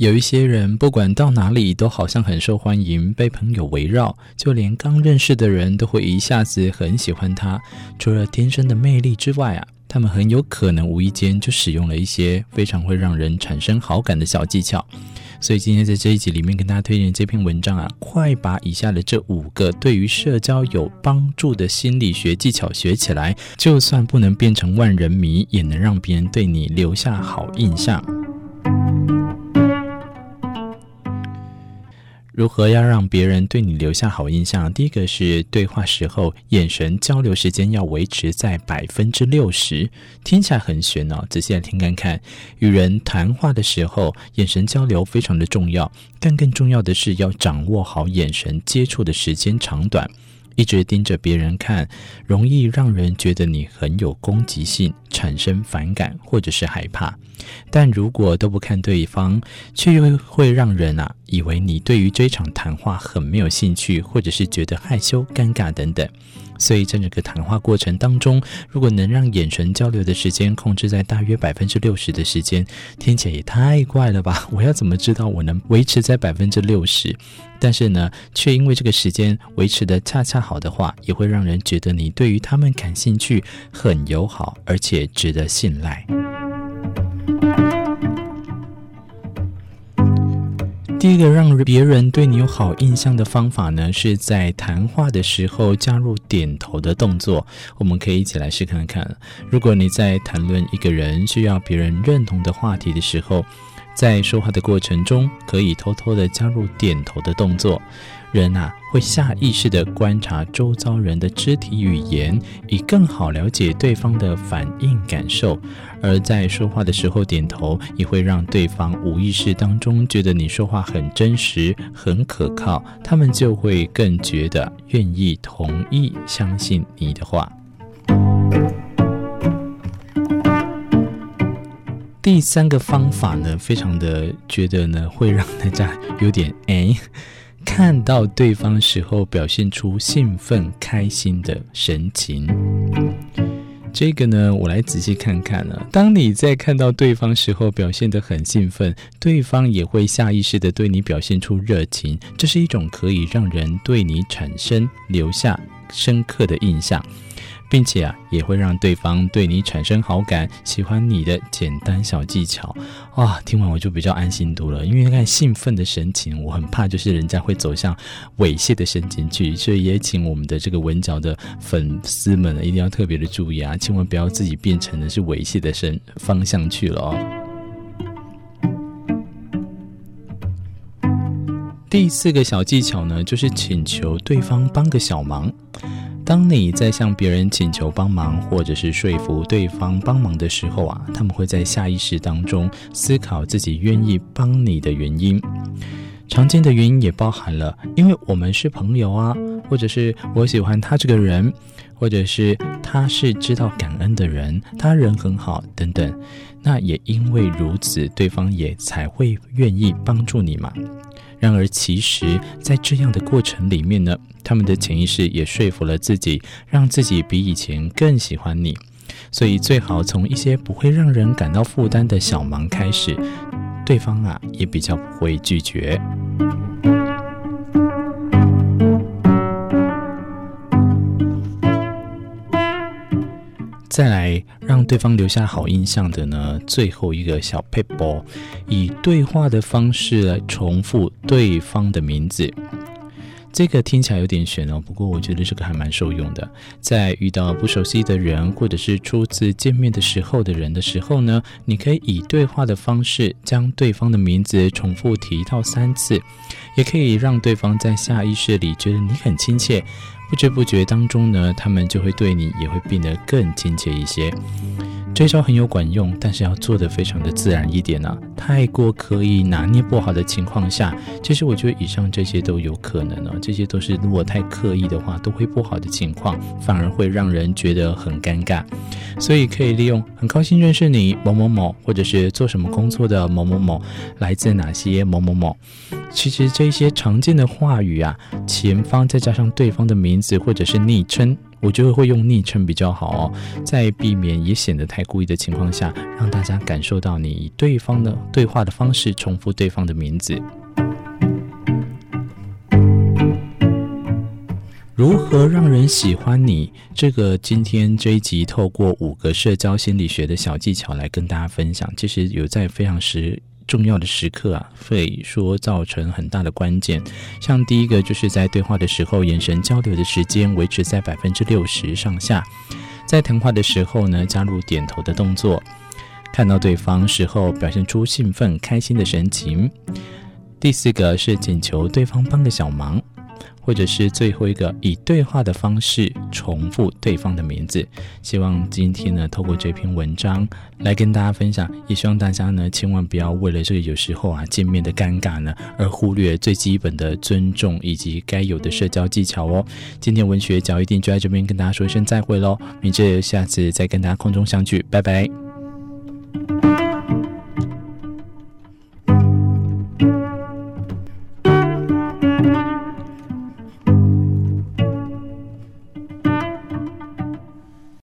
有一些人，不管到哪里都好像很受欢迎，被朋友围绕，就连刚认识的人都会一下子很喜欢他。除了天生的魅力之外啊，他们很有可能无意间就使用了一些非常会让人产生好感的小技巧。所以今天在这一集里面跟大家推荐这篇文章啊，快把以下的这五个对于社交有帮助的心理学技巧学起来，就算不能变成万人迷，也能让别人对你留下好印象。如何要让别人对你留下好印象？第一个是对话时候眼神交流时间要维持在百分之六十，听起来很玄哦。仔细来听看看，与人谈话的时候，眼神交流非常的重要，但更重要的是要掌握好眼神接触的时间长短。一直盯着别人看，容易让人觉得你很有攻击性，产生反感或者是害怕。但如果都不看对方，却又会让人啊以为你对于这场谈话很没有兴趣，或者是觉得害羞、尴尬等等。所以在整个谈话过程当中，如果能让眼神交流的时间控制在大约百分之六十的时间，听起来也太怪了吧？我要怎么知道我能维持在百分之六十？但是呢，却因为这个时间维持得恰恰好的话，也会让人觉得你对于他们感兴趣、很友好，而且值得信赖。第一个让别人对你有好印象的方法呢，是在谈话的时候加入点头的动作。我们可以一起来试看看。如果你在谈论一个人需要别人认同的话题的时候，在说话的过程中，可以偷偷的加入点头的动作。人啊，会下意识地观察周遭人的肢体语言，以更好了解对方的反应感受。而在说话的时候点头，也会让对方无意识当中觉得你说话很真实、很可靠，他们就会更觉得愿意同意相信你的话。第三个方法呢，非常的觉得呢，会让大家有点 哎。看到对方时候表现出兴奋、开心的神情，这个呢，我来仔细看看呢。当你在看到对方时候表现得很兴奋，对方也会下意识地对你表现出热情，这是一种可以让人对你产生留下深刻的印象。并且啊，也会让对方对你产生好感，喜欢你的简单小技巧。哇，听完我就比较安心多了，因为看兴奋的神情，我很怕就是人家会走向猥亵的神情去，所以也请我们的这个文角的粉丝们，一定要特别的注意啊，千万不要自己变成的是猥亵的神方向去了哦。第四个小技巧呢，就是请求对方帮个小忙。当你在向别人请求帮忙，或者是说服对方帮忙的时候啊，他们会在下意识当中思考自己愿意帮你的原因。常见的原因也包含了，因为我们是朋友啊，或者是我喜欢他这个人，或者是他是知道感恩的人，他人很好等等。那也因为如此，对方也才会愿意帮助你嘛。然而，其实，在这样的过程里面呢，他们的潜意识也说服了自己，让自己比以前更喜欢你。所以，最好从一些不会让人感到负担的小忙开始，对方啊也比较不会拒绝。再来让对方留下好印象的呢，最后一个小撇步，以对话的方式来重复对方的名字。这个听起来有点玄哦，不过我觉得这个还蛮受用的。在遇到不熟悉的人，或者是初次见面的时候的人的时候呢，你可以以对话的方式将对方的名字重复提到三次，也可以让对方在下意识里觉得你很亲切。不知不觉当中呢，他们就会对你也会变得更亲切一些。这招很有管用，但是要做得非常的自然一点呢、啊。太过刻意拿捏不好的情况下，其实我觉得以上这些都有可能呢、这些都是如果太刻意的话，都会不好的情况，反而会让人觉得很尴尬。所以可以利用很高兴认识你某某某，或者是做什么工作的某某某，来自哪些某某某。其实这些常见的话语啊，前方再加上对方的名字或者是昵称。我觉得会用昵称比较好哦，在避免也显得太故意的情况下，让大家感受到你以对方的对话的方式重复对方的名字。如何让人喜欢你？这个今天这一集透过五个社交心理学的小技巧来跟大家分享，其实有在非常实。重要的时刻啊，会说造成很大的关键。像第一个，就是在对话的时候，眼神交流的时间维持在百分之六十上下。在谈话的时候呢，加入点头的动作。看到对方时候，表现出兴奋、开心的神情。第四个是请求对方帮个小忙。或者是最后一个，以对话的方式重复对方的名字。希望今天呢，透过这篇文章来跟大家分享，也希望大家呢，千万不要为了这个有时候啊见面的尴尬呢，而忽略最基本的尊重以及该有的社交技巧哦。今天文学角一定就在这边跟大家说一声再会喽，明哲下次再跟大家空中相聚，拜拜。